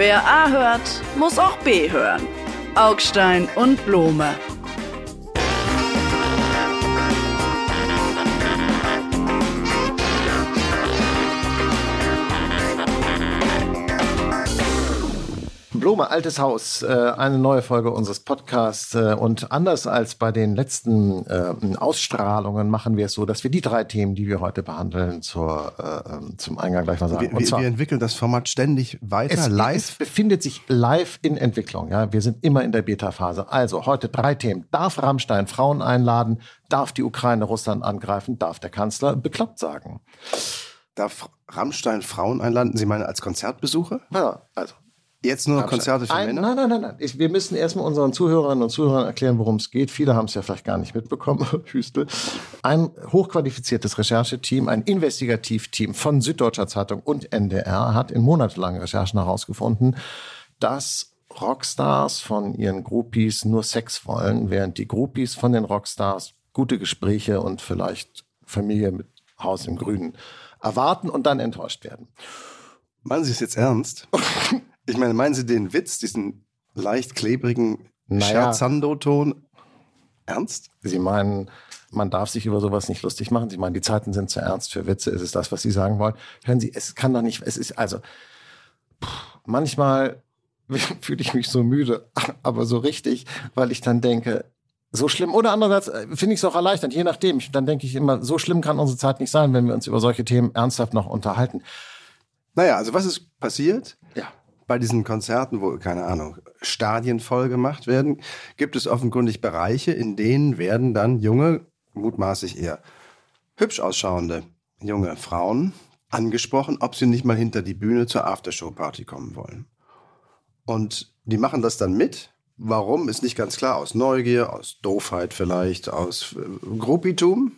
Wer A hört, muss auch B hören. Augstein und Blome. Blome, altes Haus, äh, eine neue Folge unseres Podcasts. Äh, und anders als bei den letzten äh, Ausstrahlungen machen wir es so, dass wir die drei Themen, die wir heute behandeln, zur, ähm, zum Eingang gleich mal sagen. Wir, zwar, wir, entwickeln das Format ständig weiter, es, live. Es befindet sich live in Entwicklung. Ja, Wir sind immer in der Beta-Phase. Also heute drei Themen. Darf Rammstein Frauen einladen? Darf die Ukraine Russland angreifen? Darf der Kanzler bekloppt sagen? Darf Rammstein Frauen einladen? Sie meinen als Konzertbesucher? Ja, also Jetzt nur noch Konzerte für Männer? Nein, nein, nein, nein. wir müssen erstmal unseren Zuhörerinnen und Zuhörern erklären, worum es geht. Viele haben es ja vielleicht gar nicht mitbekommen. Hüstel. Ein hochqualifiziertes Rechercheteam, ein Investigativteam von Süddeutscher Zeitung und NDR hat in monatelangen Recherchen herausgefunden, dass Rockstars von ihren Groupies nur Sex wollen, während die Groupies von den Rockstars gute Gespräche und vielleicht Familie mit Haus im Grünen erwarten und dann enttäuscht werden. Meinen Sie es jetzt ernst? Ich meine, meinen Sie den Witz, diesen leicht klebrigen naja. Scherzando-Ton ernst? Sie meinen, man darf sich über sowas nicht lustig machen. Sie meinen, die Zeiten sind zu ernst für Witze. Ist es das, was Sie sagen wollen? Hören Sie, es kann doch nicht, es ist, also, pff, manchmal fühle ich mich so müde, aber so richtig, weil ich dann denke, so schlimm. Oder andererseits äh, finde ich es auch erleichternd, je nachdem. dann denke ich immer, so schlimm kann unsere Zeit nicht sein, wenn wir uns über solche Themen ernsthaft noch unterhalten. Naja, also was ist passiert? Bei diesen Konzerten, wo, keine Ahnung, Stadien voll gemacht werden, gibt es offenkundig Bereiche, in denen werden dann junge, mutmaßlich eher hübsch ausschauende junge Frauen angesprochen, ob sie nicht mal hinter die Bühne zur Aftershow-Party kommen wollen. Und die machen das dann mit. Warum, ist nicht ganz klar. Aus Neugier, aus Doofheit vielleicht, aus äh, Gruppitum.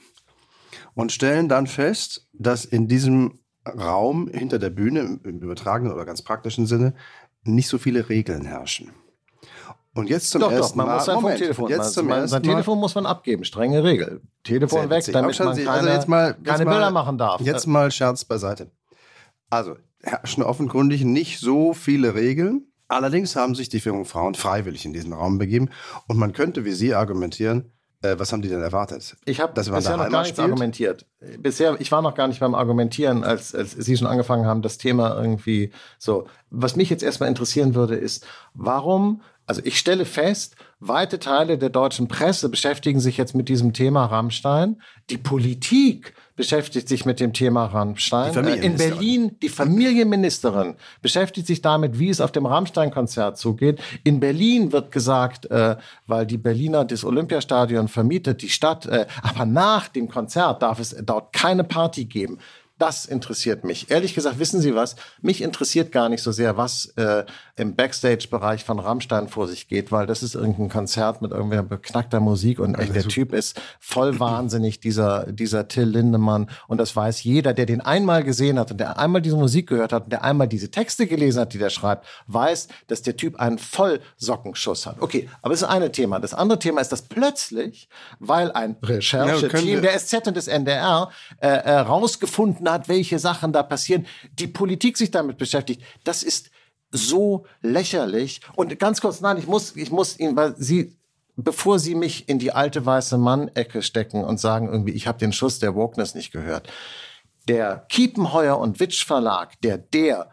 Und stellen dann fest, dass in diesem Raum hinter der Bühne im übertragenen oder ganz praktischen Sinne nicht so viele Regeln herrschen. Und jetzt zum doch, ersten doch, man Mal. Muss Moment, Telefon, jetzt zum man, sein Telefon muss man abgeben, strenge Regel. Telefon weg, damit man keine, also jetzt mal, jetzt keine mal, Bilder machen darf. Jetzt mal Scherz beiseite. Also herrschen offenkundig nicht so viele Regeln. Allerdings haben sich die jungen Frauen freiwillig in diesen Raum begeben. Und man könnte wie Sie argumentieren, äh, was haben die denn erwartet? Ich habe bisher noch gar nichts argumentiert. Bisher, ich war noch gar nicht beim Argumentieren, als, als Sie schon angefangen haben, das Thema irgendwie so. Was mich jetzt erstmal interessieren würde, ist, warum, also ich stelle fest, weite Teile der deutschen Presse beschäftigen sich jetzt mit diesem Thema Rammstein. Die Politik beschäftigt sich mit dem Thema Rammstein. Äh, in Berlin, die Familienministerin beschäftigt sich damit, wie es auf dem Rammstein-Konzert zugeht. In Berlin wird gesagt, äh, weil die Berliner das Olympiastadion vermietet, die Stadt, äh, aber nach dem Konzert darf es dort keine Party geben. Das interessiert mich. Ehrlich gesagt, wissen Sie was? Mich interessiert gar nicht so sehr, was äh, im Backstage-Bereich von Rammstein vor sich geht, weil das ist irgendein Konzert mit irgendwer beknackter Musik und echt, der Typ ist voll wahnsinnig, dieser, dieser Till Lindemann. Und das weiß jeder, der den einmal gesehen hat und der einmal diese Musik gehört hat und der einmal diese Texte gelesen hat, die der schreibt, weiß, dass der Typ einen Vollsockenschuss hat. Okay, aber das ist eine Thema. Das andere Thema ist, dass plötzlich, weil ein Rechercheteam der SZ und des NDR äh, äh, rausgefunden hat, welche Sachen da passieren, die Politik sich damit beschäftigt. Das ist so lächerlich. Und ganz kurz, nein, ich muss, ich muss Ihnen, weil Sie, bevor Sie mich in die alte weiße Mann-Ecke stecken und sagen irgendwie, ich habe den Schuss der Wokeness nicht gehört. Der Kiepenheuer und Witsch Verlag, der der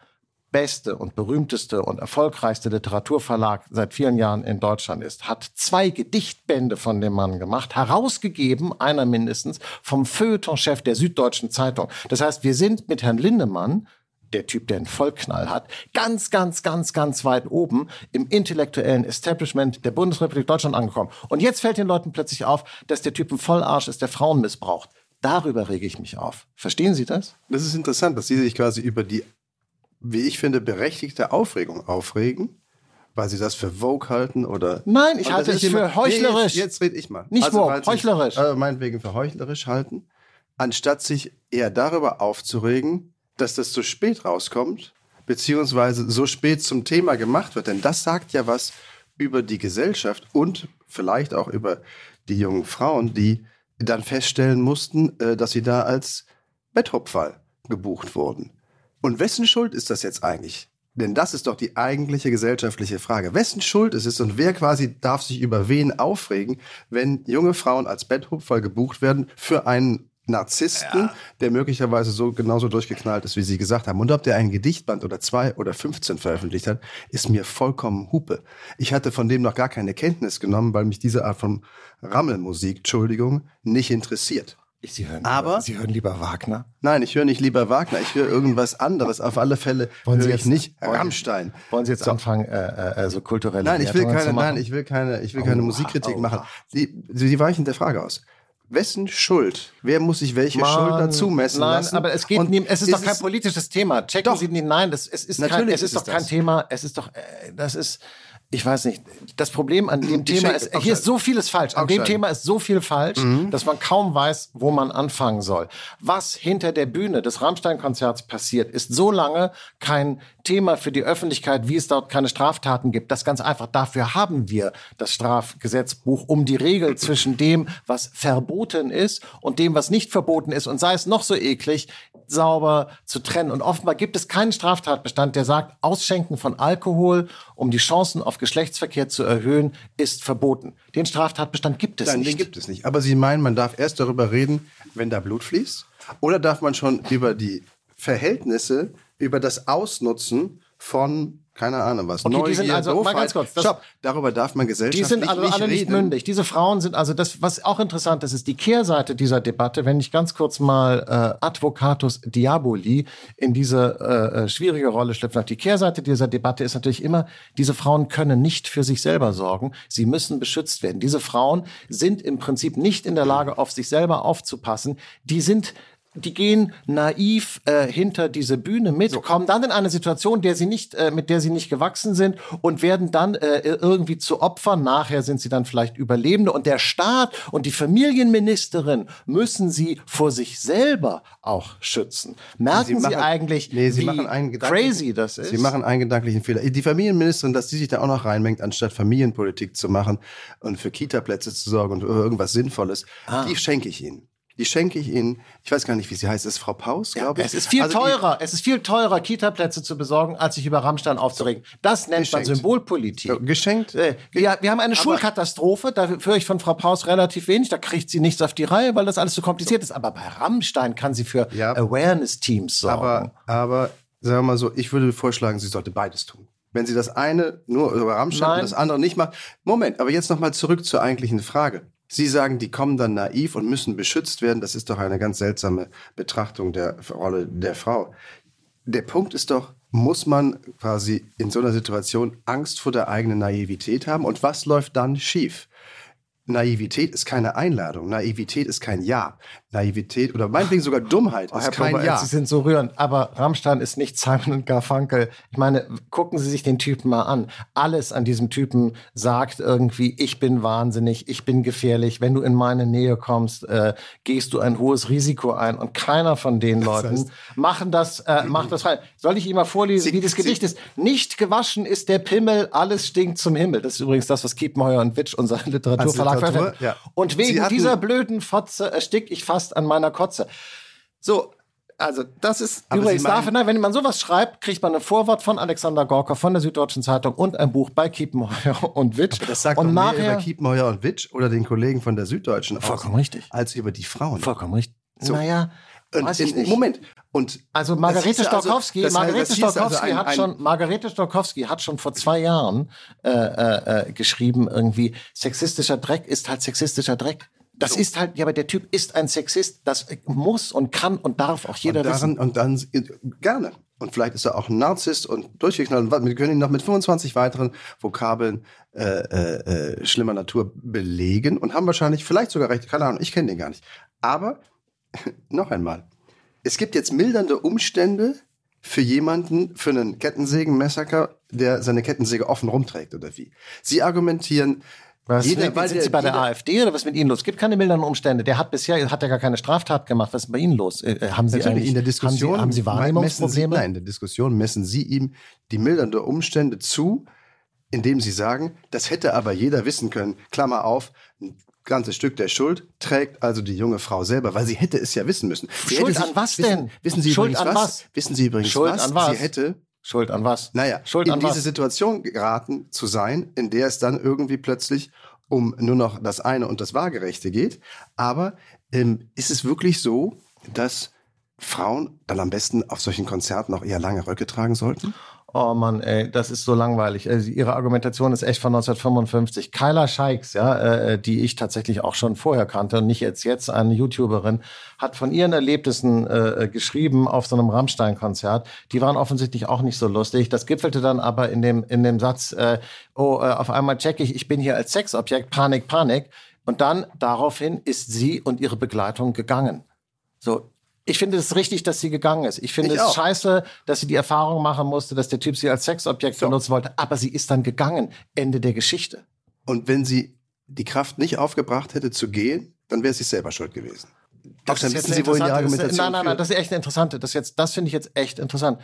beste und berühmteste und erfolgreichste Literaturverlag seit vielen Jahren in Deutschland ist, hat zwei Gedichtbände von dem Mann gemacht, herausgegeben, einer mindestens, vom Feuilletonchef der Süddeutschen Zeitung. Das heißt, wir sind mit Herrn Lindemann der Typ, der einen Vollknall hat, ganz, ganz, ganz, ganz weit oben im intellektuellen Establishment der Bundesrepublik Deutschland angekommen. Und jetzt fällt den Leuten plötzlich auf, dass der Typ ein Vollarsch ist, der Frauen missbraucht. Darüber rege ich mich auf. Verstehen Sie das? Das ist interessant, dass Sie sich quasi über die wie ich finde, berechtigte Aufregung aufregen, weil sie das für Vogue halten oder. Nein, ich halte es für heuchlerisch. Nee, jetzt, jetzt rede ich mal. Nicht also, Vogue, heuchlerisch. Äh, meinetwegen für heuchlerisch halten, anstatt sich eher darüber aufzuregen, dass das so spät rauskommt, beziehungsweise so spät zum Thema gemacht wird. Denn das sagt ja was über die Gesellschaft und vielleicht auch über die jungen Frauen, die dann feststellen mussten, äh, dass sie da als Betthupferl gebucht wurden. Und wessen Schuld ist das jetzt eigentlich? Denn das ist doch die eigentliche gesellschaftliche Frage. Wessen Schuld ist es und wer quasi darf sich über wen aufregen, wenn junge Frauen als Betthupfer gebucht werden für einen Narzissten, ja. der möglicherweise so genauso durchgeknallt ist, wie Sie gesagt haben. Und ob der ein Gedichtband oder zwei oder 15 veröffentlicht hat, ist mir vollkommen Hupe. Ich hatte von dem noch gar keine Kenntnis genommen, weil mich diese Art von Rammelmusik, Entschuldigung, nicht interessiert. Sie hören, Aber, lieber, Sie hören lieber Wagner? Nein, ich höre nicht lieber Wagner. Ich höre irgendwas anderes. Auf alle Fälle wollen Sie jetzt nicht Rammstein. Wollen Sie jetzt so. anfangen, äh, äh, so kulturelle Nein, ich will keine, nein, ich will keine, ich will keine oh, Musikkritik oh, machen. Sie, Sie weichen der Frage aus. Wessen Schuld? Wer muss sich welche Mann, Schuld dazu messen nein, lassen? aber es geht nie, es ist, ist doch kein politisches Thema. Checken doch. Sie nicht, nein, das, es ist kein, es ist, ist doch kein das. Thema, es ist doch, äh, das ist, ich weiß nicht, das Problem an dem Thema ist, hier ist so vieles falsch. An dem Thema ist so viel falsch, mhm. dass man kaum weiß, wo man anfangen soll. Was hinter der Bühne des Rammstein-Konzerts passiert, ist so lange kein Thema für die Öffentlichkeit, wie es dort keine Straftaten gibt. Das ganz einfach. Dafür haben wir das Strafgesetzbuch, um die Regel zwischen dem, was verboten ist und dem, was nicht verboten ist, und sei es noch so eklig, sauber zu trennen. Und offenbar gibt es keinen Straftatbestand, der sagt, Ausschenken von Alkohol, um die Chancen auf Geschlechtsverkehr zu erhöhen, ist verboten. Den Straftatbestand gibt es Nein, nicht. Den gibt es nicht. Aber Sie meinen, man darf erst darüber reden, wenn da Blut fließt? Oder darf man schon über die Verhältnisse, über das Ausnutzen von keine Ahnung was. Okay, Neugier, die sind also mal ganz kurz. Stopp. Darüber darf man gesellschaftlich Die sind also nicht alle reden. nicht mündig. Diese Frauen sind also das, was auch interessant ist, ist die Kehrseite dieser Debatte. Wenn ich ganz kurz mal äh, Advocatus Diaboli in diese äh, äh schwierige Rolle schlüpfen Die Kehrseite dieser Debatte ist natürlich immer: Diese Frauen können nicht für sich selber sorgen. Sie müssen beschützt werden. Diese Frauen sind im Prinzip nicht in der Lage, auf sich selber aufzupassen. Die sind die gehen naiv äh, hinter diese Bühne mit, so. kommen dann in eine Situation, der sie nicht, äh, mit der sie nicht gewachsen sind und werden dann äh, irgendwie zu Opfern. Nachher sind sie dann vielleicht Überlebende und der Staat und die Familienministerin müssen sie vor sich selber auch schützen. Merken sie, machen, sie eigentlich, nee, sie wie machen einen crazy das ist? Sie machen einen gedanklichen Fehler. Die Familienministerin, dass sie sich da auch noch reinmengt, anstatt Familienpolitik zu machen und für Kita-Plätze zu sorgen und irgendwas Sinnvolles, ah. die schenke ich ihnen. Die schenke ich Ihnen. Ich weiß gar nicht, wie sie heißt. Es ist Frau Paus, glaube ich. Es ist viel also teurer. Es ist viel teurer, Kita-Plätze zu besorgen, als sich über Rammstein aufzuregen. Das nennt geschenkt. man Symbolpolitik. geschenkt. Äh, wir, wir haben eine Schulkatastrophe. Da höre ich von Frau Paus relativ wenig. Da kriegt sie nichts auf die Reihe, weil das alles zu kompliziert ist. Aber bei Rammstein kann sie für ja. Awareness-Teams sorgen. Aber, aber sagen wir mal so, ich würde vorschlagen, sie sollte beides tun. Wenn sie das eine nur über Rammstein Nein. und das andere nicht macht. Moment, aber jetzt nochmal zurück zur eigentlichen Frage. Sie sagen, die kommen dann naiv und müssen beschützt werden. Das ist doch eine ganz seltsame Betrachtung der Rolle der Frau. Der Punkt ist doch, muss man quasi in so einer Situation Angst vor der eigenen Naivität haben? Und was läuft dann schief? Naivität ist keine Einladung. Naivität ist kein Ja. Naivität oder meinetwegen sogar Dummheit oh, ist kein Prober, Ja. Sie sind so rührend, aber Rammstein ist nicht Simon und Garfunkel. Ich meine, gucken Sie sich den Typen mal an. Alles an diesem Typen sagt irgendwie, ich bin wahnsinnig, ich bin gefährlich. Wenn du in meine Nähe kommst, äh, gehst du ein hohes Risiko ein. Und keiner von den Leuten das heißt, machen das, äh, macht das rein. Soll ich Ihnen mal vorlesen, Sie, wie das Gedicht Sie, ist? Nicht gewaschen ist der Pimmel, alles stinkt zum Himmel. Das ist übrigens das, was Kiepenheuer und Witsch, unser Literaturverlag, Literatur, ja. Und wegen dieser blöden Fotze erstick ich fast an meiner Kotze. So, also das ist Aber übrigens dafür, wenn man sowas schreibt, kriegt man ein Vorwort von Alexander Gorka von der Süddeutschen Zeitung und ein Buch bei Kiepenheuer und Witsch. Aber das sagt und nachher, mehr über Kiepenheuer und Witsch oder den Kollegen von der Süddeutschen Vollkommen aus, richtig. als über die Frauen. Vollkommen richtig. So. Naja, Weiß ich nicht. Moment. Und also Margarete Stokowski, also, Margarete Stokowski also ein, hat schon, Margarete Stokowski hat schon vor zwei Jahren äh, äh, äh, geschrieben irgendwie sexistischer Dreck ist halt sexistischer Dreck. Das so. ist halt, ja, aber der Typ ist ein Sexist. Das muss und kann und darf auch jeder und daran, wissen. Und dann gerne. Und vielleicht ist er auch ein Narzisst und durchgeknallt. Wir können ihn noch mit 25 weiteren Vokabeln äh, äh, äh, schlimmer Natur belegen und haben wahrscheinlich vielleicht sogar recht. Keine Ahnung, ich kenne den gar nicht. Aber noch einmal, es gibt jetzt mildernde Umstände für jemanden, für einen Kettensägen-Massaker, der seine Kettensäge offen rumträgt oder wie. Sie argumentieren, was, jeder, weil sind Sie bei der AfD oder was mit Ihnen los? Es gibt keine mildernden Umstände. Der hat bisher, hat ja gar keine Straftat gemacht. Was ist bei Ihnen los? Äh, äh haben Sie Natürlich in der Diskussion, haben Sie, haben Sie Wahrnehmungsprobleme? Sie, nein, in der Diskussion messen Sie ihm die mildernde Umstände zu, indem Sie sagen, das hätte aber jeder wissen können. Klammer auf, ein ganzes Stück der Schuld trägt also die junge Frau selber, weil sie hätte es ja wissen müssen. Sie Schuld an was denn? Wissen, wissen Sie Schuld übrigens an was? was? Wissen Sie übrigens Schuld was? An was? Sie hätte Schuld an was? Naja, Schuld in an diese was? Situation geraten zu sein, in der es dann irgendwie plötzlich um nur noch das eine und das Waagerechte geht. Aber ähm, ist es wirklich so, dass Frauen dann am besten auf solchen Konzerten auch eher lange Röcke tragen sollten? Oh Mann, ey, das ist so langweilig. Also ihre Argumentation ist echt von 1955. Kyla Scheiks, ja, äh, die ich tatsächlich auch schon vorher kannte und nicht jetzt jetzt, eine YouTuberin, hat von ihren Erlebnissen äh, geschrieben auf so einem Rammstein-Konzert. Die waren offensichtlich auch nicht so lustig. Das gipfelte dann aber in dem in dem Satz: äh, Oh, äh, auf einmal check ich, ich bin hier als Sexobjekt, Panik, Panik. Und dann daraufhin ist sie und ihre Begleitung gegangen. So, ich finde es richtig, dass sie gegangen ist. Ich finde Ich es auch. scheiße, dass sie die Erfahrung machen musste, dass der Typ sie als Sexobjekt So. benutzen wollte. Aber sie ist dann gegangen. Ende der Geschichte. Und wenn sie die Kraft nicht aufgebracht hätte zu gehen, dann wäre sie selber schuld gewesen. Das dann ist jetzt wissen Sie, wohin die Argumentation Nein, nein, nein, führt. das ist echt eine interessante. Das, jetzt, das finde ich jetzt echt interessant.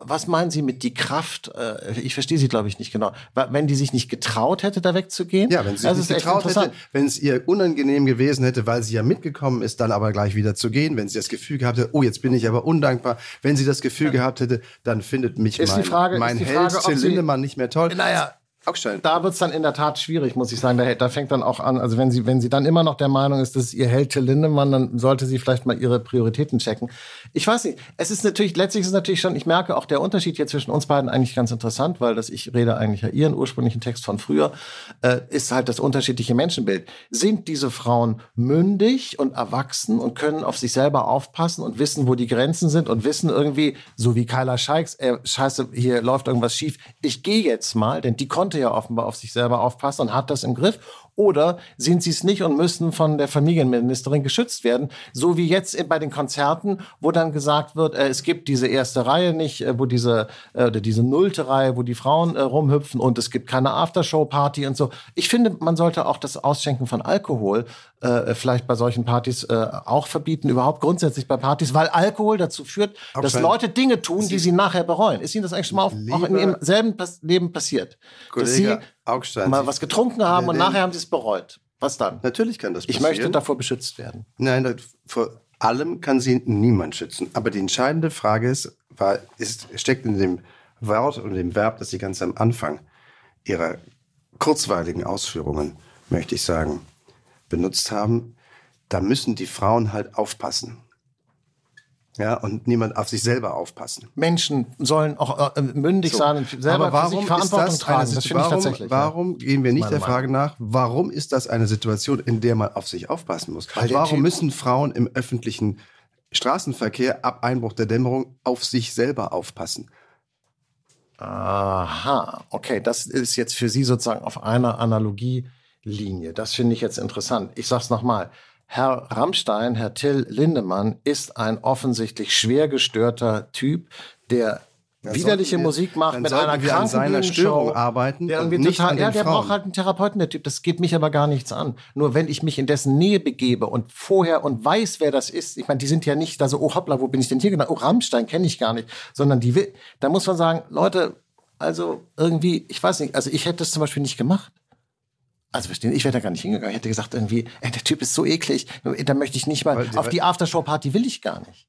Was meinen Sie mit die Kraft? Äh, Ich verstehe Sie, glaube ich, nicht genau. Wenn die sich nicht getraut hätte, da wegzugehen? Ja, wenn sie sich nicht getraut hätte, wenn es ihr unangenehm gewesen hätte, weil sie ja mitgekommen ist, dann aber gleich wieder zu gehen, wenn sie das Gefühl gehabt hätte, oh, jetzt bin ich aber undankbar, wenn sie das Gefühl gehabt hätte, dann findet mich Ist die mein, Frage- mein ist die Held Frage, ob Till Lindemann nicht mehr toll. Naja, Augstein. da wird's dann in der Tat schwierig, muss ich sagen. Da, da fängt dann auch an, also wenn sie, wenn sie dann immer noch der Meinung ist, dass es ihr Held Till Lindemann, dann sollte sie vielleicht mal ihre Prioritäten checken. Ich weiß nicht. Es ist natürlich, letztlich ist es natürlich schon, ich merke auch der Unterschied hier zwischen uns beiden eigentlich ganz interessant, weil das, ich rede eigentlich ja ihren ursprünglichen Text von früher, äh, ist halt das unterschiedliche Menschenbild. Sind diese Frauen mündig und erwachsen und können auf sich selber aufpassen und wissen, wo die Grenzen sind und wissen irgendwie, so wie Kyla Scheiks, äh, scheiße, hier läuft irgendwas schief, ich gehe jetzt mal, denn die konnte ja offenbar auf sich selber aufpassen und hat das im Griff. Oder sind sie es nicht und müssen von der Familienministerin geschützt werden, so wie jetzt bei den Konzerten, wo dann gesagt wird, äh, es gibt diese erste Reihe nicht, äh, wo diese äh, oder diese nullte Reihe, wo die Frauen rumhüpfen und es gibt keine Aftershow-Party und so. Ich finde, man sollte auch das Ausschenken von Alkohol äh, vielleicht bei solchen Partys äh, auch verbieten, überhaupt grundsätzlich bei Partys, weil Alkohol dazu führt, dass Augstein, Leute Dinge tun, die sie nachher bereuen. Ist Ihnen das eigentlich schon mal auf, auch in Ihrem selben Pas Leben passiert? dass Sie Kollege Augstein, mal was getrunken haben und Nee, nee. nachher haben Sie es bereut. Was dann? Natürlich kann das Ich passieren. möchte davor beschützt werden. Nein, vor allem kann sie niemand schützen. Aber die entscheidende Frage ist, war, ist, steckt in dem Wort und dem Verb, das Sie ganz am Anfang Ihrer kurzweiligen Ausführungen, möchte ich sagen, benutzt haben. Da müssen die Frauen halt aufpassen. Ja, und niemand auf sich selber aufpassen. Menschen sollen auch äh, mündig So. sein und selber Aber für sich warum Verantwortung ist das eine tragen. Das finde ich warum, tatsächlich. Warum gehen wir nicht der Frage nach, warum ist das eine Situation, in der man auf sich aufpassen muss? Warum Typ- müssen Frauen im öffentlichen Straßenverkehr ab Einbruch der Dämmerung auf sich selber aufpassen? Aha, okay, das ist jetzt für Sie sozusagen auf einer Analogielinie. Das finde ich jetzt interessant. Ich sag's nochmal. Herr Rammstein, Herr Till Lindemann ist ein offensichtlich schwer gestörter Typ, der Dann widerliche wir- Musik macht mit einer wir an kranken seiner Bühnenshow, Störung arbeiten Der und nicht total, an ja, der Frauen. braucht halt einen Therapeuten, der Typ. Das geht mich aber gar nichts an. Nur wenn ich mich in dessen Nähe begebe und vorher und weiß, wer das ist, ich meine, die sind ja nicht da so, oh hoppla, wo bin ich denn hier genau? Oh, Rammstein kenne ich gar nicht, sondern die will, da muss man sagen, Leute, also irgendwie, ich weiß nicht, also ich hätte das zum Beispiel nicht gemacht. Also verstehen, ich wäre da gar nicht hingegangen. Ich hätte gesagt irgendwie, ey, der Typ ist so eklig, da möchte ich nicht mal, Weil- auf die Aftershow-Party will ich gar nicht.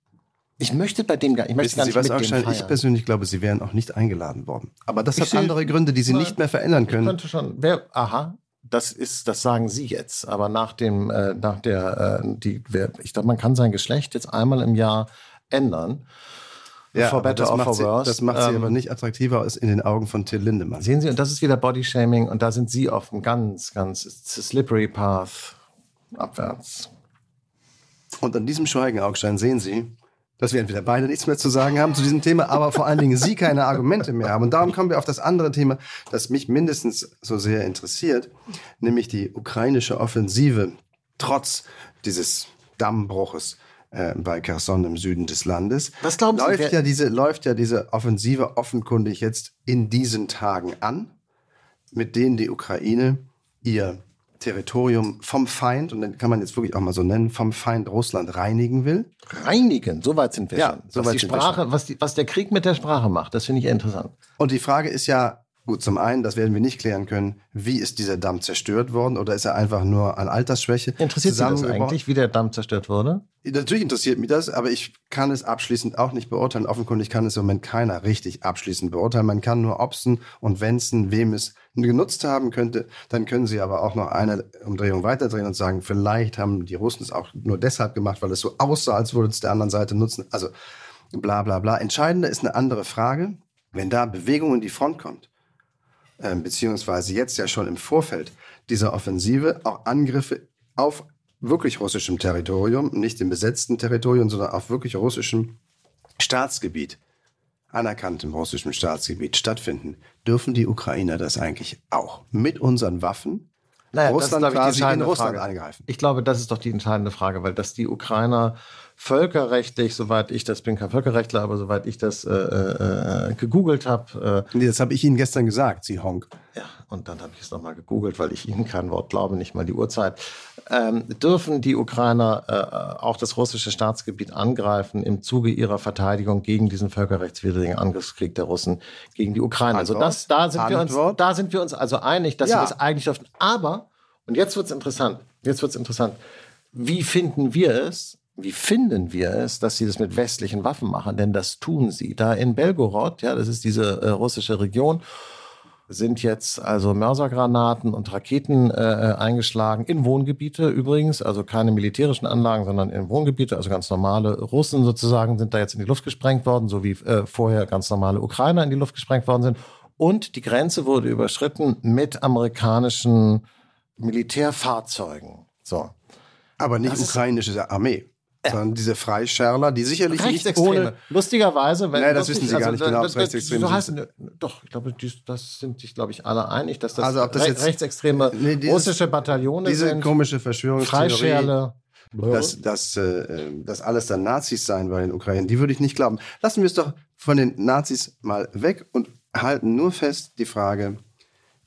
Ich möchte bei dem gar nicht, ich möchte gar Sie nicht was, mit dem feiern. Ich persönlich glaube, Sie wären auch nicht eingeladen worden. Aber das Ich hat sehe- andere Gründe, die Sie Nein. nicht mehr verändern können. könnte schon. Wer, aha, das ist, das sagen Sie jetzt. Aber nach dem, äh, nach der, äh, die, wer, ich glaube, man kann sein Geschlecht jetzt einmal im Jahr ändern. Ja, for better das or macht, for sie, worse. das macht sie Ähm, aber nicht attraktiver als in den Augen von Till Lindemann. Sehen Sie, und das ist wieder Bodyshaming und da sind Sie auf einem ganz, ganz slippery path abwärts. Und an diesem Schweigen, Augstein, sehen Sie, dass wir entweder beide nichts mehr zu sagen haben zu diesem Thema, aber vor allen Dingen Sie keine Argumente mehr haben. Und darum kommen wir auf das andere Thema, das mich mindestens so sehr interessiert, nämlich die ukrainische Offensive trotz dieses Dammbruches äh, bei Kherson im Süden des Landes. Was glauben Sie, läuft wer- ja diese läuft ja diese Offensive offenkundig jetzt in diesen Tagen an, mit denen die Ukraine ihr Territorium vom Feind, und dann kann man jetzt wirklich auch mal so nennen, vom Feind Russland reinigen will. Reinigen, so weit sind wir Ja, schon. so was, die Sprache, was, die, was der Krieg mit der Sprache macht, das finde ich interessant. Und die Frage ist ja, Gut, zum einen, das werden wir nicht klären können, wie ist dieser Damm zerstört worden oder ist er einfach nur an Altersschwäche? Interessiert Sie das eigentlich, wie der Damm zerstört wurde? Natürlich interessiert mich das, aber ich kann es abschließend auch nicht beurteilen. Offenkundig kann es im Moment keiner richtig abschließend beurteilen. Man kann nur obsen und wenzen, wem es genutzt haben könnte. Dann können Sie aber auch noch eine Umdrehung weiterdrehen und sagen, vielleicht haben die Russen es auch nur deshalb gemacht, weil es so aussah, als würde es der anderen Seite nutzen. Also bla bla bla. Entscheidender ist eine andere Frage. Wenn da Bewegung in die Front kommt, äh, beziehungsweise jetzt ja schon im Vorfeld dieser Offensive auch Angriffe auf wirklich russischem Territorium, nicht im besetzten Territorium, sondern auf wirklich russischem Staatsgebiet, anerkanntem russischem Staatsgebiet stattfinden, dürfen die Ukrainer das eigentlich auch mit unseren Waffen naja, Russland das ist, quasi in Russland Frage. angreifen. Ich glaube, das ist doch die entscheidende Frage, weil dass die Ukrainer völkerrechtlich, soweit ich das bin, kein Völkerrechtler, aber soweit ich das äh, äh, äh gegoogelt habe. Äh, nee, das habe ich Ihnen gestern gesagt, Sie Honk. Ja, und dann habe ich es nochmal gegoogelt, weil ich Ihnen kein Wort glaube, nicht mal die Uhrzeit. Ähm, dürfen die Ukrainer äh, auch das russische Staatsgebiet angreifen im Zuge ihrer Verteidigung gegen diesen völkerrechtswidrigen Angriffskrieg der Russen gegen die Ukraine? Also das, da sind wir uns, da sind wir uns also einig, dass ja. sie das eigentlich dürfen. Aber und jetzt wird es interessant. Jetzt wird es interessant. Wie finden wir es, wie finden wir es, dass sie das mit westlichen Waffen machen? Denn das tun sie. Da in Belgorod, ja, das ist diese äh, russische Region, sind jetzt also Mörsergranaten und Raketen äh, äh, eingeschlagen in Wohngebiete übrigens, also keine militärischen Anlagen, sondern in Wohngebiete, also ganz normale Russen sozusagen sind da jetzt in die Luft gesprengt worden, so wie äh, vorher ganz normale Ukrainer in die Luft gesprengt worden sind. Und die Grenze wurde überschritten mit amerikanischen Militärfahrzeugen. So. Aber nicht das ukrainische Armee sondern diese Freischärler, die sicherlich nicht ohne... Lustigerweise... Wenn Nein, das wissen Sie gar nicht genau, ob es Rechtsextreme so heißen, Doch, ich glaube, die, das sind sich, glaube ich, alle einig, dass das, also, ob das Re jetzt, rechtsextreme nee, dieses, russische Bataillone diese sind. Diese komische Verschwörungstheorie... Freischärle... Dass, dass, äh, dass alles dann Nazis sein bei den Ukrainern, die würde ich nicht glauben. Lassen wir es doch von den Nazis mal weg und halten nur fest die Frage,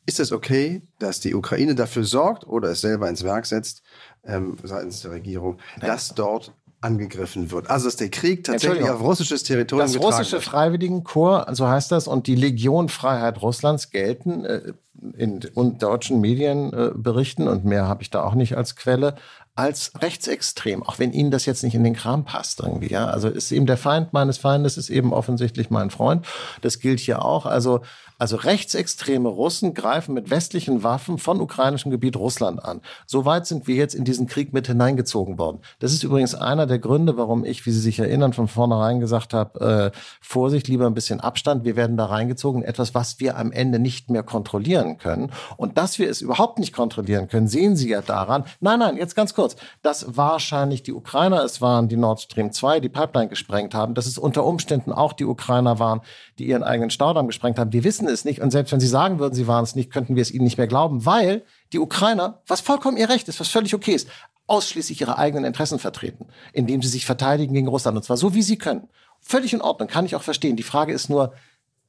ist es okay, dass die Ukraine dafür sorgt oder es selber ins Werk setzt, ähm, seitens der Regierung, dass dort angegriffen wird. Also dass der Krieg tatsächlich auf russisches Territorium Das russische Freiwilligenkorps, so heißt das, und die Legion Freiheit Russlands gelten äh, in, in deutschen Medienberichten, äh, und mehr habe ich da auch nicht als Quelle, als rechtsextrem, auch wenn Ihnen das jetzt nicht in den Kram passt irgendwie. Ja? Also ist eben der Feind meines Feindes, ist eben offensichtlich mein Freund. Das gilt hier auch. Also also rechtsextreme Russen greifen mit westlichen Waffen von ukrainischem Gebiet Russland an. Soweit sind wir jetzt in diesen Krieg mit hineingezogen worden. Das ist übrigens einer der Gründe, warum ich, wie Sie sich erinnern, von vornherein gesagt habe, äh, Vorsicht, lieber ein bisschen Abstand. Wir werden da reingezogen. Etwas, was wir am Ende nicht mehr kontrollieren können. Und dass wir es überhaupt nicht kontrollieren können, sehen Sie ja daran. Nein, nein, jetzt ganz kurz. Dass wahrscheinlich die Ukrainer es waren, die Nord Stream 2, die Pipeline gesprengt haben. Dass es unter Umständen auch die Ukrainer waren, die ihren eigenen Staudamm gesprengt haben. Wir wissen es nicht. Und selbst wenn sie sagen würden, sie waren es nicht, könnten wir es ihnen nicht mehr glauben, weil die Ukrainer, was vollkommen ihr Recht ist, was völlig okay ist, ausschließlich ihre eigenen Interessen vertreten, indem sie sich verteidigen gegen Russland. Und zwar so, wie sie können. Völlig in Ordnung, kann ich auch verstehen. Die Frage ist nur,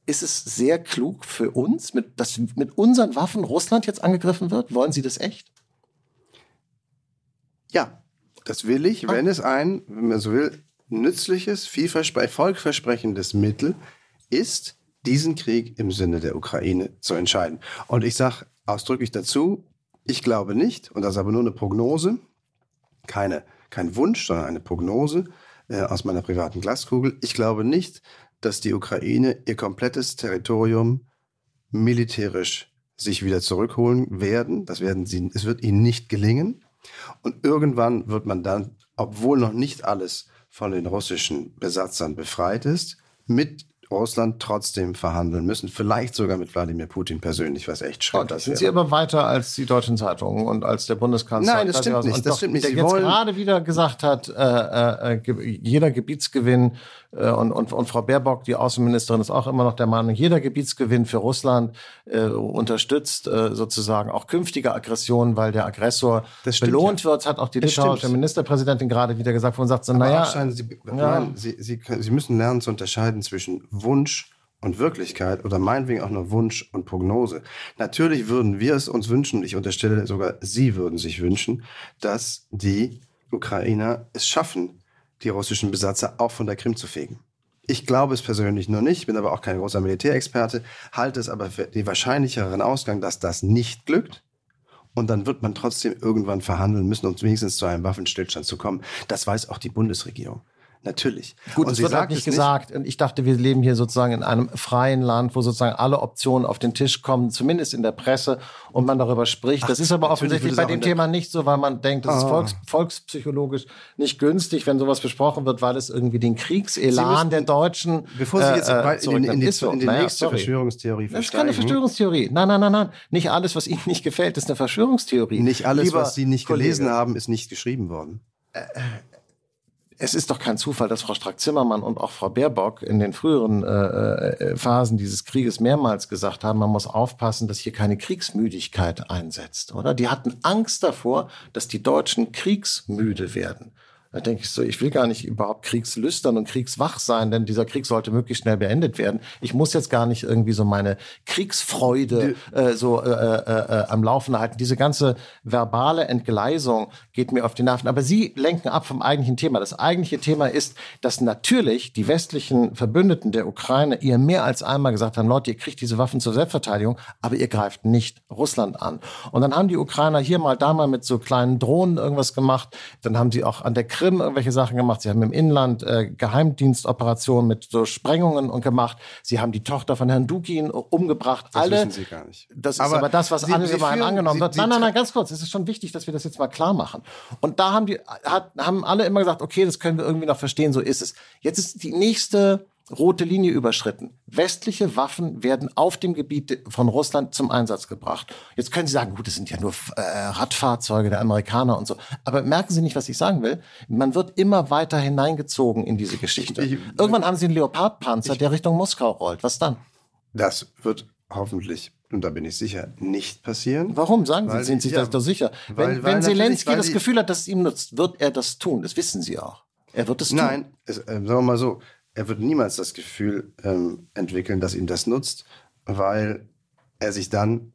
ist es sehr klug für uns, mit, dass mit unseren Waffen Russland jetzt angegriffen wird? Wollen Sie das echt? Ja, das will ich, ah. wenn es ein, wenn man so will, nützliches, vielversprechendes, erfolgversprechendes Mittel ist, diesen Krieg im Sinne der Ukraine zu entscheiden. Und ich sage ausdrücklich dazu, ich glaube nicht, und das ist aber nur eine Prognose, keine, kein Wunsch, sondern eine Prognose äh, aus meiner privaten Glaskugel. Ich glaube nicht, dass die Ukraine ihr komplettes Territorium militärisch sich wieder zurückholen werden. Das werden sie, es wird ihnen nicht gelingen. Und irgendwann wird man dann, obwohl noch nicht alles von den russischen Besatzern befreit ist, mit Russland trotzdem verhandeln müssen, vielleicht sogar mit Wladimir Putin persönlich, was echt schrecklich oh, das sind wäre. Sie aber weiter als die deutschen Zeitungen und als der Bundeskanzler. Nein, das stimmt nicht. Das stimmt nicht. Der Sie jetzt gerade wieder gesagt hat, äh, äh, äh jeder Gebietsgewinn und, und, und Frau Baerbock, die Außenministerin, ist auch immer noch der Meinung, jeder Gebietsgewinn für Russland äh, unterstützt äh, sozusagen auch künftige Aggressionen, weil der Aggressor belohnt ja. wird, hat auch die litauische Ministerpräsidentin gerade wieder gesagt, wo man sagt, so, naja. Sie, ja. Sie, Sie, Sie müssen lernen zu unterscheiden zwischen Wunsch und Wirklichkeit oder meinetwegen auch nur Wunsch und Prognose. Natürlich würden wir es uns wünschen, ich unterstelle sogar, Sie würden sich wünschen, dass die Ukrainer es schaffen, die russischen Besatzer auch von der Krim zu fegen. Ich glaube es persönlich nur nicht, bin aber auch kein großer Militärexperte, halte es aber für den wahrscheinlicheren Ausgang, dass das nicht glückt. Und dann wird man trotzdem irgendwann verhandeln müssen, um wenigstens zu einem Waffenstillstand zu kommen. Das weiß auch die Bundesregierung. Natürlich. Gut, und es wird halt nicht gesagt. Und ich dachte, wir leben hier sozusagen in einem freien Land, wo sozusagen alle Optionen auf den Tisch kommen, zumindest in der Presse, und man darüber spricht. Ach, das ist aber offensichtlich bei dem Thema nicht so, weil man denkt, das ah. ist volks, volkspsychologisch nicht günstig, wenn sowas besprochen wird, weil es irgendwie den Kriegselan müssen, der Deutschen. Bevor Sie jetzt äh, in, in, in, die, so. in die naja, nächste sorry. Verschwörungstheorie Das ist keine Verschwörungstheorie. Nein, nein, nein, nein. Nicht alles, was Ihnen nicht gefällt, ist eine Verschwörungstheorie. Nicht alles, Lieber was Sie nicht gelesen Kollege. haben, ist nicht geschrieben worden. Äh, es ist doch kein Zufall, dass Frau Strack-Zimmermann und auch Frau Baerbock in den früheren äh, äh, Phasen dieses Krieges mehrmals gesagt haben, man muss aufpassen, dass hier keine Kriegsmüdigkeit einsetzt, oder? Die hatten Angst davor, dass die Deutschen kriegsmüde werden. Da denke ich so, ich will gar nicht überhaupt kriegslüstern und kriegswach sein, denn dieser Krieg sollte möglichst schnell beendet werden. Ich muss jetzt gar nicht irgendwie so meine Kriegsfreude äh, so äh, äh, äh, am Laufen halten. Diese ganze verbale Entgleisung geht mir auf die Nerven. Aber Sie lenken ab vom eigentlichen Thema. Das eigentliche Thema ist, dass natürlich die westlichen Verbündeten der Ukraine ihr mehr als einmal gesagt haben, Leute, ihr kriegt diese Waffen zur Selbstverteidigung, aber ihr greift nicht Russland an. Und dann haben die Ukrainer hier mal da mal mit so kleinen Drohnen irgendwas gemacht. Dann haben sie auch an der Krim irgendwelche Sachen gemacht. Sie haben im Inland äh, Geheimdienstoperationen mit so Sprengungen und gemacht. Sie haben die Tochter von Herrn Dukin umgebracht. Das Alle, wissen Sie gar nicht. Das ist aber, aber das, was Sie, allgemein Sie angenommen Sie, wird. Nein, nein, nein, ganz kurz. Es ist schon wichtig, dass wir das jetzt mal klar machen. Und da haben die, hat, haben alle immer gesagt, okay, das können wir irgendwie noch verstehen, so ist es. Jetzt ist die nächste rote Linie überschritten. Westliche Waffen werden auf dem Gebiet von Russland zum Einsatz gebracht. Jetzt können Sie sagen, gut, das sind ja nur äh, Radfahrzeuge der Amerikaner und so. Aber merken Sie nicht, was ich sagen will? Man wird immer weiter hineingezogen in diese Geschichte. Ich, Irgendwann haben Sie einen Leopardpanzer, der Richtung Moskau rollt. Was dann? Das wird hoffentlich und da bin ich sicher, nicht passieren. Warum sagen Sie, sind Sie ja, das doch sicher? Wenn, weil, wenn Zelensky das Gefühl hat, dass es ihm nutzt, wird er das tun. Das wissen Sie auch. Er wird es tun. Nein, es, äh, sagen wir mal so, er wird niemals das Gefühl ähm, entwickeln, dass ihm das nutzt, weil er sich dann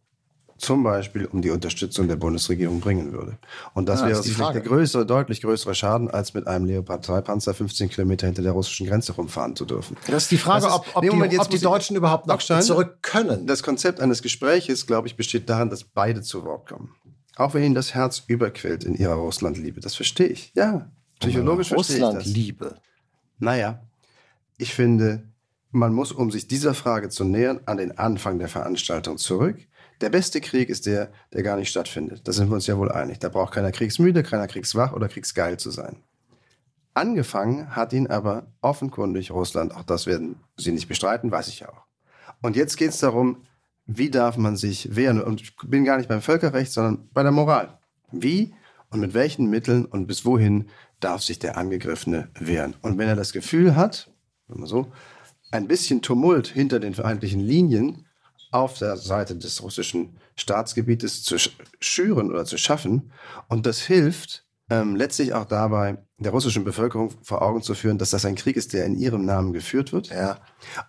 zum Beispiel um die Unterstützung der Bundesregierung bringen würde. Und das ja, wäre sicherlich der größere, deutlich größere Schaden, als mit einem Leopard 2 Panzer 15 Kilometer hinter der russischen Grenze rumfahren zu dürfen. Das ist die Frage, ist, ob, ob, nee, Moment, die, ob die Deutschen überhaupt noch zurück können. Das Konzept eines Gespräches, glaube ich, besteht darin, dass beide zu Wort kommen. Auch wenn ihnen das Herz überquillt in ihrer Russlandliebe. Das verstehe ich. Ja, psychologisch verstehe ich das. Russlandliebe. Naja, ich finde, man muss, um sich dieser Frage zu nähern, an den Anfang der Veranstaltung zurück. Der beste Krieg ist der, der gar nicht stattfindet. Da sind wir uns ja wohl einig. Da braucht keiner kriegsmüde, keiner kriegswach oder kriegsgeil zu sein. Angefangen hat ihn aber offenkundig Russland. Auch das werden Sie nicht bestreiten, weiß ich ja auch. Und jetzt geht es darum, wie darf man sich wehren? Und ich bin gar nicht beim Völkerrecht, sondern bei der Moral. Wie und mit welchen Mitteln und bis wohin darf sich der Angegriffene wehren? Und wenn er das Gefühl hat, so, ein bisschen Tumult hinter den feindlichen Linien auf der Seite des russischen Staatsgebietes zu schüren oder zu schaffen. Und das hilft ähm, letztlich auch dabei, der russischen Bevölkerung vor Augen zu führen, dass das ein Krieg ist, der in ihrem Namen geführt wird ja.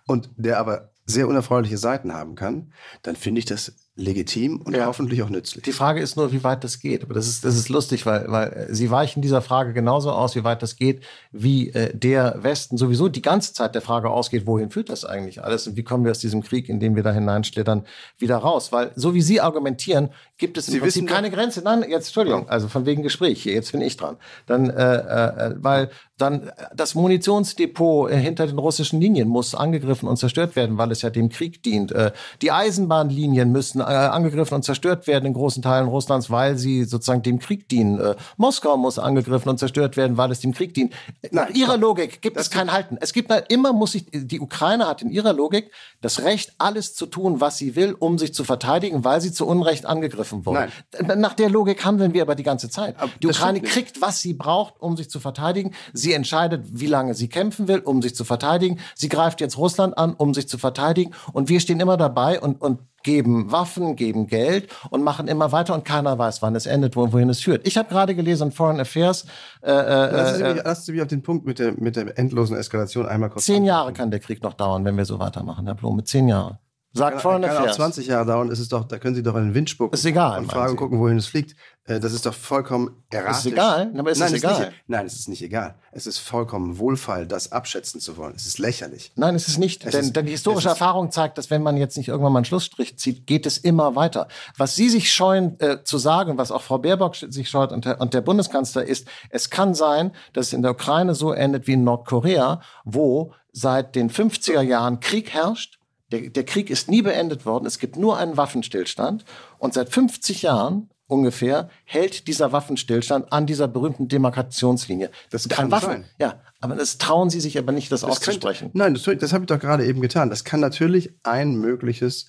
und der aber sehr unerfreuliche Seiten haben kann, dann finde ich das legitim und ja. hoffentlich auch nützlich. Die Frage ist nur, wie weit das geht. Aber das ist, das ist lustig, weil, weil Sie weichen dieser Frage genauso aus, wie weit das geht, wie äh, der Westen sowieso die ganze Zeit der Frage ausgeht, wohin führt das eigentlich alles und wie kommen wir aus diesem Krieg, in den wir da hineinschlittern, wieder raus. Weil so wie Sie argumentieren, gibt es im Sie Prinzip keine Grenze. Nein, jetzt, Entschuldigung, also von wegen Gespräch hier, jetzt bin ich dran. Dann, äh, äh, weil dann das Munitionsdepot äh, hinter den russischen Linien muss angegriffen und zerstört werden, weil es ja dem Krieg dient. Äh, die Eisenbahnlinien müssen äh, angegriffen und zerstört werden in großen Teilen Russlands, weil sie sozusagen dem Krieg dienen. Äh, Moskau muss angegriffen und zerstört werden, weil es dem Krieg dient. Nach ihrer Logik gibt es kein Halten. Es gibt immer muss sich die Ukraine hat in ihrer Logik das Recht, alles zu tun, was sie will, um sich zu verteidigen, weil sie zu Unrecht angegriffen wurde. Nein. Nach der Logik handeln wir aber die ganze Zeit. Aber die Ukraine kriegt, was sie braucht, um sich zu verteidigen. Sie entscheidet, wie lange sie kämpfen will, um sich zu verteidigen. Sie greift jetzt Russland an, um sich zu verteidigen. Und wir stehen immer dabei und, und geben Waffen, geben Geld und machen immer weiter und keiner weiß, wann es endet, wohin es führt. Ich habe gerade gelesen, Foreign Affairs. Äh, äh, lassen, Sie mich, äh, Sie mich auf den Punkt mit der, mit der endlosen Eskalation einmal kurz. Zehn Jahre kann der Krieg noch dauern, wenn wir so weitermachen, Herr mit zehn Jahren. Sagt kann, Foreign kann auch Affairs. 20 Jahre dauern. Es ist doch, da können Sie doch in den Wind spucken. Ist egal, Und fragen gucken, wohin es fliegt. Äh, Das ist doch vollkommen erratisch. Ist egal? Aber ist Nein, es egal? Nicht, nein, es ist nicht egal. Es ist vollkommen wohlfeil, das abschätzen zu wollen. Es ist lächerlich. Nein, es ist nicht. Es denn, ist- denn die historische ist- Erfahrung zeigt, dass wenn man jetzt nicht irgendwann mal einen Schlussstrich zieht, geht es immer weiter. Was Sie sich scheuen äh, zu sagen, was auch Frau Baerbock sich scheut und der, und der Bundeskanzler ist, es kann sein, dass es in der Ukraine so endet wie in Nordkorea, wo seit den 50er Jahren Krieg herrscht. Der, der Krieg ist nie beendet worden. Es gibt nur einen Waffenstillstand. Und seit 50 Jahren ungefähr hält dieser Waffenstillstand an dieser berühmten Demarkationslinie. Das An kann Waffen, sein. Ja, aber das trauen Sie sich aber nicht, das, Das auszusprechen. Könnte, nein, das, das habe ich doch gerade eben getan. Das kann natürlich ein mögliches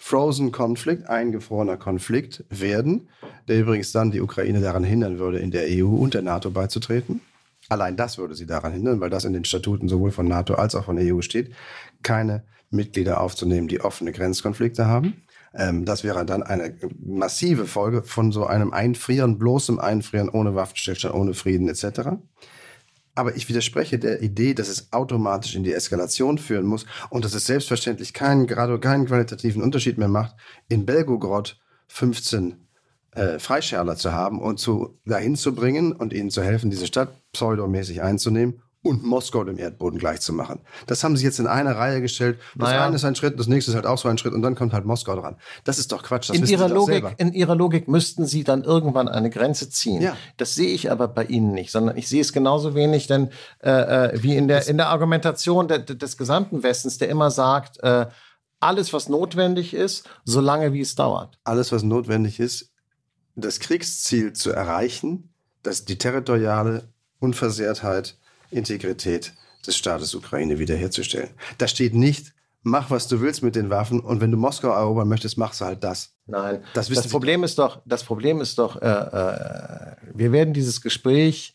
Frozen Konflikt, eingefrorener Konflikt werden, der übrigens dann die Ukraine daran hindern würde, in der EU und der NATO beizutreten. Allein das würde sie daran hindern, weil das in den Statuten sowohl von NATO als auch von EU steht, keine Mitglieder aufzunehmen, die offene Grenzkonflikte haben. Ähm, das wäre dann eine massive Folge von so einem Einfrieren, bloßem Einfrieren ohne Waffenstillstand, ohne Frieden etc. Aber ich widerspreche der Idee, dass es automatisch in die Eskalation führen muss und dass es selbstverständlich keinen, gerade keinen qualitativen Unterschied mehr macht, in Belgorod 15 äh, Freischärler zu haben und zu, dahin zu bringen und ihnen zu helfen, diese Stadt pseudomäßig einzunehmen und Moskau dem Erdboden gleichzumachen. Das haben sie jetzt in eine Reihe gestellt. Das Naja. eine ist ein Schritt, das nächste ist halt auch so ein Schritt und dann kommt halt Moskau dran. Das ist doch Quatsch. In ihrer Logik, in ihrer Logik müssten sie dann irgendwann eine Grenze ziehen. Ja. Das sehe ich aber bei Ihnen nicht, sondern ich sehe es genauso wenig, denn äh, äh, wie in der in der Argumentation de, de, des gesamten Westens, der immer sagt, äh, alles was notwendig ist, solange wie es dauert. alles, was notwendig ist, das Kriegsziel zu erreichen, dass die territoriale Unversehrtheit, Integrität des Staates Ukraine wiederherzustellen. Da steht nicht, mach was du willst mit den Waffen und wenn du Moskau erobern möchtest, machst du halt das. Nein, Das das, Problem ist doch, das Problem ist doch, äh, äh, wir werden dieses Gespräch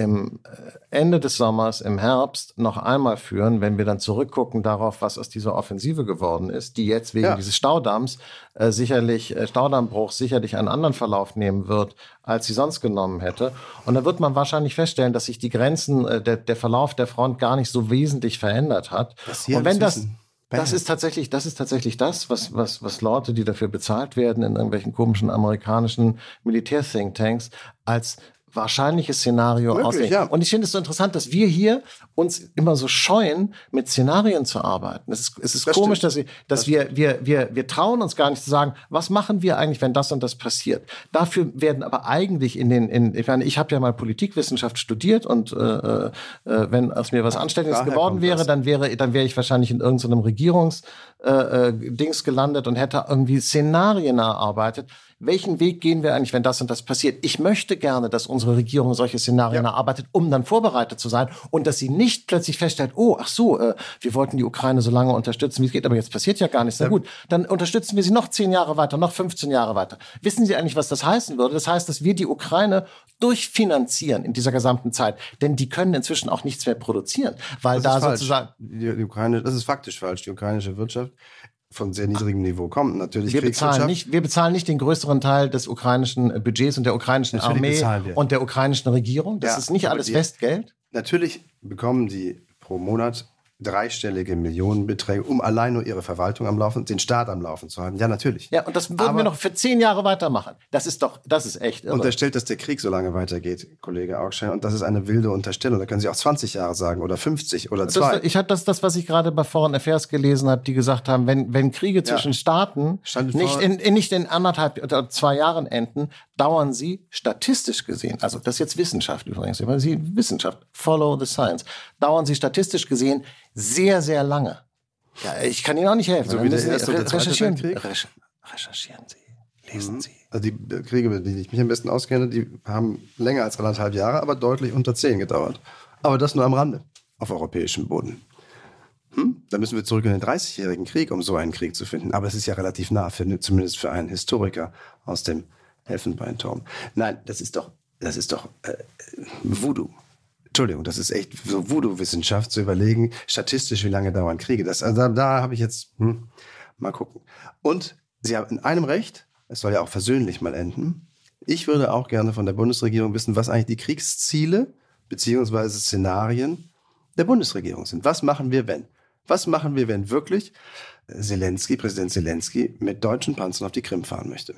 im äh, Ende des Sommers, im Herbst noch einmal führen, wenn wir dann zurückgucken darauf, was aus dieser Offensive geworden ist, die jetzt wegen Ja. dieses Staudamms äh, sicherlich, äh, Staudammbruch sicherlich einen anderen Verlauf nehmen wird, als sie sonst genommen hätte. Und dann wird man wahrscheinlich feststellen, dass sich die Grenzen, äh, der, der Verlauf der Front gar nicht so wesentlich verändert hat. Und wenn das, wissen. das ist tatsächlich, das ist tatsächlich das, was, was, was Leute, die dafür bezahlt werden in irgendwelchen komischen amerikanischen Militär-Thinktanks, als wahrscheinliches Szenario Möglich, aussehen. ja. Und ich finde es so interessant, dass wir hier uns immer so scheuen, mit Szenarien zu arbeiten. Es ist, es ist Das komisch, stimmt. dass, wir, dass wir, wir, wir, wir trauen uns gar nicht zu sagen, was machen wir eigentlich, wenn das und das passiert. Dafür werden aber eigentlich in den, in, ich meine, ich habe ja mal Politikwissenschaft studiert und äh, äh, wenn aus mir was Anständiges geworden wäre, das. dann wäre, dann wäre ich wahrscheinlich in irgendeinem Regierungs äh, äh, Dings gelandet und hätte irgendwie Szenarien erarbeitet. Welchen Weg gehen wir eigentlich, wenn das und das passiert? Ich möchte gerne, dass unsere Regierung solche Szenarien erarbeitet, um dann vorbereitet zu sein und dass sie nicht plötzlich feststellt, oh, ach so, äh, wir wollten die Ukraine so lange unterstützen, wie es geht, aber jetzt passiert ja gar nichts. Na gut, dann unterstützen wir sie noch zehn Jahre weiter, noch 15 Jahre weiter. Wissen Sie eigentlich, was das heißen würde? Das heißt, dass wir die Ukraine durchfinanzieren in dieser gesamten Zeit, denn die können inzwischen auch nichts mehr produzieren, weil Das da sozusagen Die, die Ukraine, das ist faktisch falsch. Die ukrainische Wirtschaft von sehr niedrigem Niveau kommt. Natürlich Wir bezahlen, nicht, wir bezahlen nicht den größeren Teil des ukrainischen äh, Budgets und der ukrainischen Natürlich Armee und der ukrainischen Regierung. Das Ja, ist nicht alles die- Festgeld. Natürlich bekommen die pro Monat dreistellige Millionenbeträge, um allein nur ihre Verwaltung am Laufen, den Staat am Laufen zu halten. Ja, natürlich. Ja, und das würden Aber- wir noch für zehn Jahre weitermachen. Das ist doch, das ist echt irre. Unterstellt, dass der Krieg so lange weitergeht, Kollege Augstein. Und das ist eine wilde Unterstellung. Da können Sie auch 20 Jahre sagen oder 50 oder Das, zwei. ich hatte das, das, was ich gerade bei Foreign Affairs gelesen habe, die gesagt haben, wenn, wenn Kriege zwischen Staaten Stand nicht in, in, nicht in anderthalb oder zwei Jahren enden, dauern sie statistisch gesehen, also das ist jetzt Wissenschaft übrigens, weil sie Wissenschaft, follow the science, dauern sie statistisch gesehen sehr, sehr lange. Ja, ich kann Ihnen auch nicht helfen. So wie der Erste re- recherchieren? Recher- recherchieren Sie, lesen Sie. Also die Kriege, mit denen ich mich am besten auskenne, die haben länger als anderthalb Jahre, aber deutlich unter zehn gedauert. Aber das nur am Rande auf europäischem Boden. Hm? Da müssen wir zurück in den 30-jährigen Krieg, um so einen Krieg zu finden. Aber es ist ja relativ nah, für, zumindest für einen Historiker aus dem Elfenbeinturm. Nein, das ist doch, das ist doch äh, Voodoo. Entschuldigung, das ist echt so Voodoo-Wissenschaft zu überlegen, statistisch, wie lange dauern Kriege. Das, also da, da habe ich jetzt, hm, mal gucken. Und Sie haben in einem Recht, es soll ja auch versöhnlich mal enden. Ich würde auch gerne von der Bundesregierung wissen, was eigentlich die Kriegsziele beziehungsweise Szenarien der Bundesregierung sind. Was machen wir, wenn? Was machen wir, wenn wirklich Zelensky, Präsident Zelensky, mit deutschen Panzern auf die Krim fahren möchte?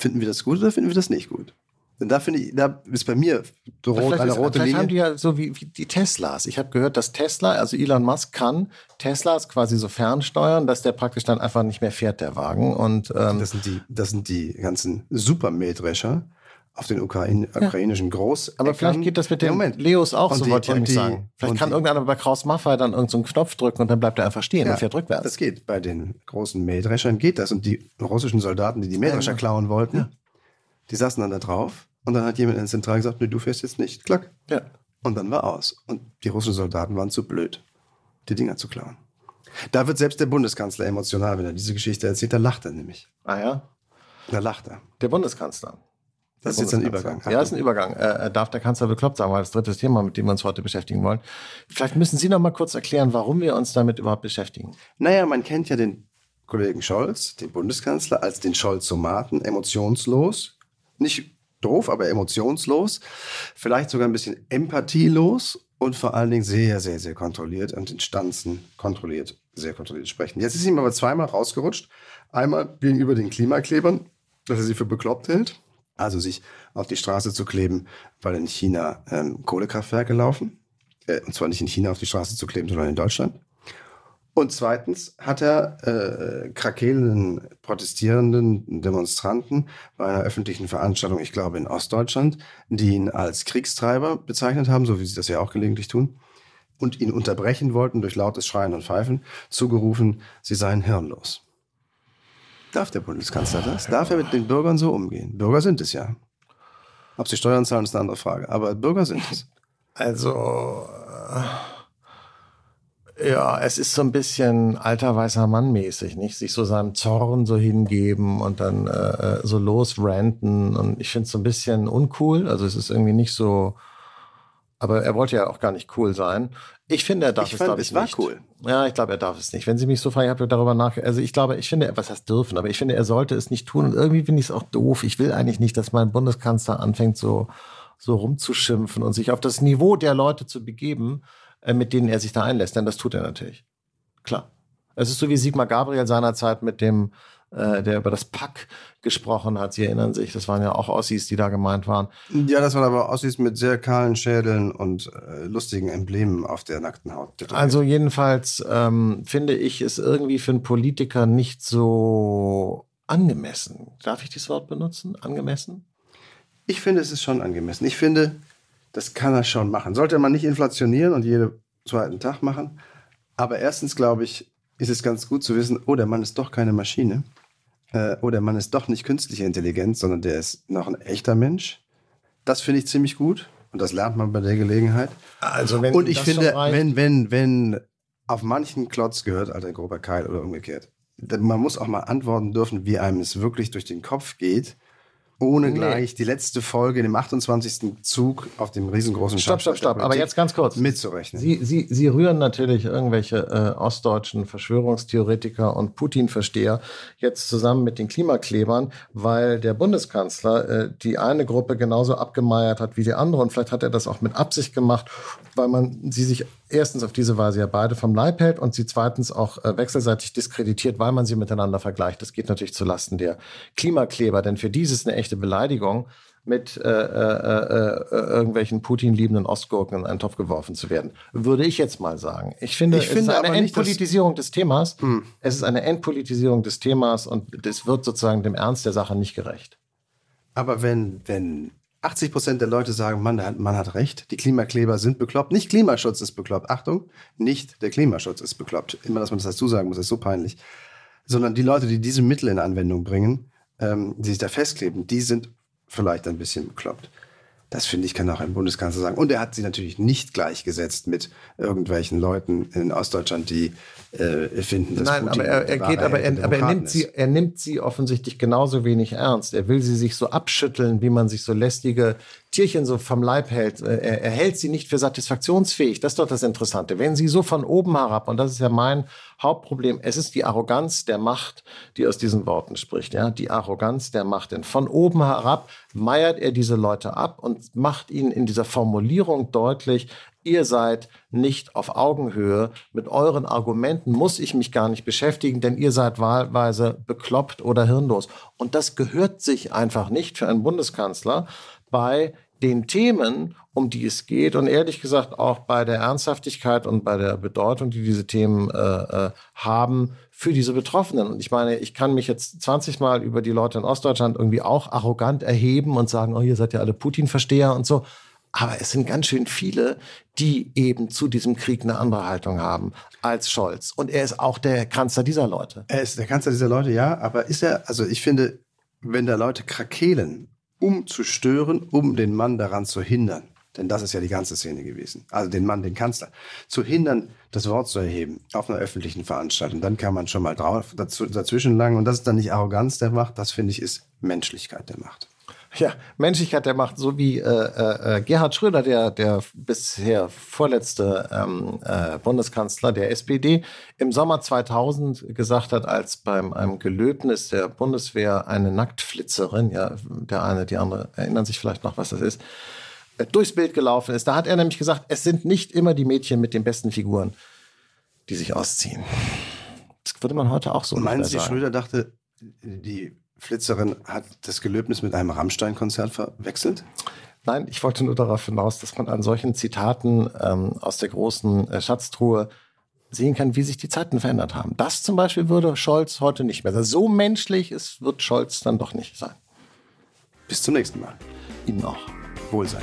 Finden wir das gut oder finden wir das nicht gut? Denn da finde ich, da ist bei mir rot, eine ist, rote vielleicht Linie. haben die ja so wie, wie die Teslas. Ich habe gehört, dass Tesla, also Elon Musk kann Teslas quasi so fernsteuern, dass der praktisch dann einfach nicht mehr fährt, der Wagen. Und ähm, das sind die, das sind die ganzen Supermähdrescher auf den Ukraine, ukrainischen ja. Groß. Aber vielleicht geht das mit den Moment. Leos auch, und so wollte ich nämlich sagen. Vielleicht kann die, irgendeiner bei Kraus Maffei dann irgendeinen so Knopf drücken und dann bleibt er einfach stehen ja, und fährt rückwärts. Das geht. Bei den großen Mähdreschern geht das. Und die russischen Soldaten, die die Mähdrescher klauen wollten, ja. die saßen dann da drauf und dann hat jemand in der Zentrale gesagt, nee, du fährst jetzt nicht. Klack. Ja. Und dann war aus. Und die russischen Soldaten waren zu blöd, die Dinger zu klauen. Da wird selbst der Bundeskanzler emotional, wenn er diese Geschichte erzählt. Da lacht er nämlich. Ah ja? Da lacht er. Der Bundeskanzler. Das ist jetzt ein Übergang. Ja, das ist ein Übergang. Äh, darf der Kanzler bekloppt sein, weil das dritte Thema, mit dem wir uns heute beschäftigen wollen. Vielleicht müssen Sie noch mal kurz erklären, warum wir uns damit überhaupt beschäftigen. Naja, man kennt ja den Kollegen Scholz, den Bundeskanzler, als den Scholz-Somaten, emotionslos. Nicht doof, aber emotionslos, vielleicht sogar ein bisschen empathielos und vor allen Dingen sehr, sehr, sehr kontrolliert und in Stanzen kontrolliert, sehr kontrolliert sprechen. Jetzt ist ihm aber zweimal rausgerutscht. Einmal gegenüber den Klimaklebern, dass er sie für bekloppt hält, also sich auf die Straße zu kleben, weil in China ähm, Kohlekraftwerke laufen. Äh, und zwar nicht in China auf die Straße zu kleben, sondern in Deutschland. Und zweitens hat er äh, krakelnden, protestierenden Demonstranten bei einer öffentlichen Veranstaltung, ich glaube in Ostdeutschland, die ihn als Kriegstreiber bezeichnet haben, so wie sie das ja auch gelegentlich tun, und ihn unterbrechen wollten durch lautes Schreien und Pfeifen, zugerufen, sie seien hirnlos. Darf der Bundeskanzler das? Darf er mit den Bürgern so umgehen? Bürger sind es ja. Ob sie Steuern zahlen, ist eine andere Frage. Aber Bürger sind es. Also. Äh ja, es ist so ein bisschen alter weißer Mann mäßig, nicht? Sich so seinem Zorn so hingeben und dann äh, äh so losranten und ich finde es so ein bisschen uncool. Also es ist irgendwie nicht so, aber er wollte ja auch gar nicht cool sein. Ich finde, er darf ich es, glaube ich, es war nicht. cool. Ja, ich glaube, er darf es nicht. Wenn Sie mich so fragen, ich habe darüber nach, also ich glaube, ich finde, was heißt dürfen, aber ich finde, er sollte es nicht tun und irgendwie finde ich es auch doof. Ich will eigentlich nicht, dass mein Bundeskanzler anfängt so so rumzuschimpfen und sich auf das Niveau der Leute zu begeben, äh, mit denen er sich da einlässt. Denn das tut er natürlich. Klar. Es ist so wie Sigmar Gabriel seinerzeit mit dem, äh, der über das Pack gesprochen hat. Sie erinnern sich, das waren ja auch Ossis, die da gemeint waren. Ja, das waren aber Ossis mit sehr kahlen Schädeln und äh, lustigen Emblemen auf der nackten Haut. Also jedenfalls ähm, finde ich es irgendwie für einen Politiker nicht so angemessen. Darf ich dieses Wort benutzen? Angemessen? Ich finde, es ist schon angemessen. Ich finde, das kann er schon machen. Sollte man nicht inflationieren und jeden zweiten Tag machen. Aber erstens, glaube ich, ist es ganz gut zu wissen, oh, der Mann ist doch keine Maschine. Äh, oh, der Mann ist doch nicht künstliche Intelligenz, sondern der ist noch ein echter Mensch. Das finde ich ziemlich gut. Und das lernt man bei der Gelegenheit. Also wenn und ich finde, wenn, wenn, wenn auf manchen Klotz gehört, alter grober Keil oder umgekehrt, man muss auch mal antworten dürfen, wie einem es wirklich durch den Kopf geht ohne gleich die letzte Folge, dem 28. Zug auf dem riesengroßen Stopp, stopp, stopp. Aber jetzt ganz kurz. Mitzurechnen. Sie, Sie, Sie rühren natürlich irgendwelche äh, ostdeutschen Verschwörungstheoretiker und Putin-Versteher jetzt zusammen mit den Klimaklebern, weil der Bundeskanzler äh, die eine Gruppe genauso abgemeiert hat wie die andere. Und vielleicht hat er das auch mit Absicht gemacht, weil man sie sich erstens auf diese Weise ja beide vom Leib hält und sie zweitens auch äh, wechselseitig diskreditiert, weil man sie miteinander vergleicht. Das geht natürlich zulasten der Klimakleber, denn für die ist es eine echte Beleidigung, mit äh, äh, äh, irgendwelchen Putin-liebenden Ostgurken in einen Topf geworfen zu werden. Würde ich jetzt mal sagen. Ich finde, ich es finde ist eine Entpolitisierung des Themas. Hm. Es ist eine Entpolitisierung des Themas und es wird sozusagen dem Ernst der Sache nicht gerecht. Aber wenn, wenn 80 Prozent der Leute sagen, Mann, Mann hat recht, die Klimakleber sind bekloppt. Nicht Klimaschutz ist bekloppt. Achtung, nicht der Klimaschutz ist bekloppt. Immer, dass man das dazu sagen muss, ist so peinlich. Sondern die Leute, die diese Mittel in Anwendung bringen, ähm, die sich da festkleben, die sind vielleicht ein bisschen bekloppt. Das finde ich, kann auch ein Bundeskanzler sagen. Und er hat sie natürlich nicht gleichgesetzt mit irgendwelchen Leuten in Ostdeutschland, die äh, finden, dass Nein, Putin aber er, er geht, aber, er, aber er nimmt sie, er nimmt sie offensichtlich genauso wenig ernst. Er will sie sich so abschütteln, wie man sich so lästige Tierchen so vom Leib hält. Äh, er, er hält sie nicht für satisfaktionsfähig. Das ist doch das Interessante. Wenn sie so von oben herab, und das ist ja mein Hauptproblem, es ist die Arroganz der Macht, die aus diesen Worten spricht. Ja, die Arroganz der Macht. Denn von oben herab meiert er diese Leute ab und macht ihnen in dieser Formulierung deutlich, ihr seid nicht auf Augenhöhe. Mit euren Argumenten muss ich mich gar nicht beschäftigen, denn ihr seid wahlweise bekloppt oder hirnlos. Und das gehört sich einfach nicht für einen Bundeskanzler bei den Themen, um die es geht und ehrlich gesagt auch bei der Ernsthaftigkeit und bei der Bedeutung, die diese Themen äh, äh, haben für diese Betroffenen. Und ich meine, ich kann mich jetzt 20 Mal über die Leute in Ostdeutschland irgendwie auch arrogant erheben und sagen, oh, ihr seid ja alle Putin-Versteher und so. Aber es sind ganz schön viele, die eben zu diesem Krieg eine andere Haltung haben als Scholz. Und er ist auch der Kanzler dieser Leute. Er ist der Kanzler dieser Leute, ja. Aber ist er, also ich finde, wenn da Leute krakehlen um zu stören, um den Mann daran zu hindern. Denn das ist ja die ganze Szene gewesen. Also den Mann, den Kanzler, zu hindern, das Wort zu erheben auf einer öffentlichen Veranstaltung. Dann kann man schon mal drauf, dazwischen langen. Und das ist dann nicht Arroganz der Macht, das finde ich ist Menschlichkeit der Macht. Ja, Menschlichkeit der Macht, so wie äh, äh, äh, Gerhard Schröder, der, der bisher vorletzte ähm, äh, Bundeskanzler der SPD, im Sommer 2000 gesagt hat, als beim einem Gelöbnis der Bundeswehr eine Nacktflitzerin, ja, der eine, die andere erinnern sich vielleicht noch, was das ist, äh, durchs Bild gelaufen ist. Da hat er nämlich gesagt, es sind nicht immer die Mädchen mit den besten Figuren, die sich ausziehen. Das würde man heute auch so Meinen Sie, Schröder dachte, die Flitzerin hat das Gelöbnis mit einem Rammstein-Konzert verwechselt? Nein, ich wollte nur darauf hinaus, dass man an solchen Zitaten ähm, aus der großen äh, Schatztruhe sehen kann, wie sich die Zeiten verändert haben. Das zum Beispiel würde Scholz heute nicht mehr sein. So menschlich ist, wird Scholz dann doch nicht sein. Bis zum nächsten Mal. Ihnen auch. Wohlsein.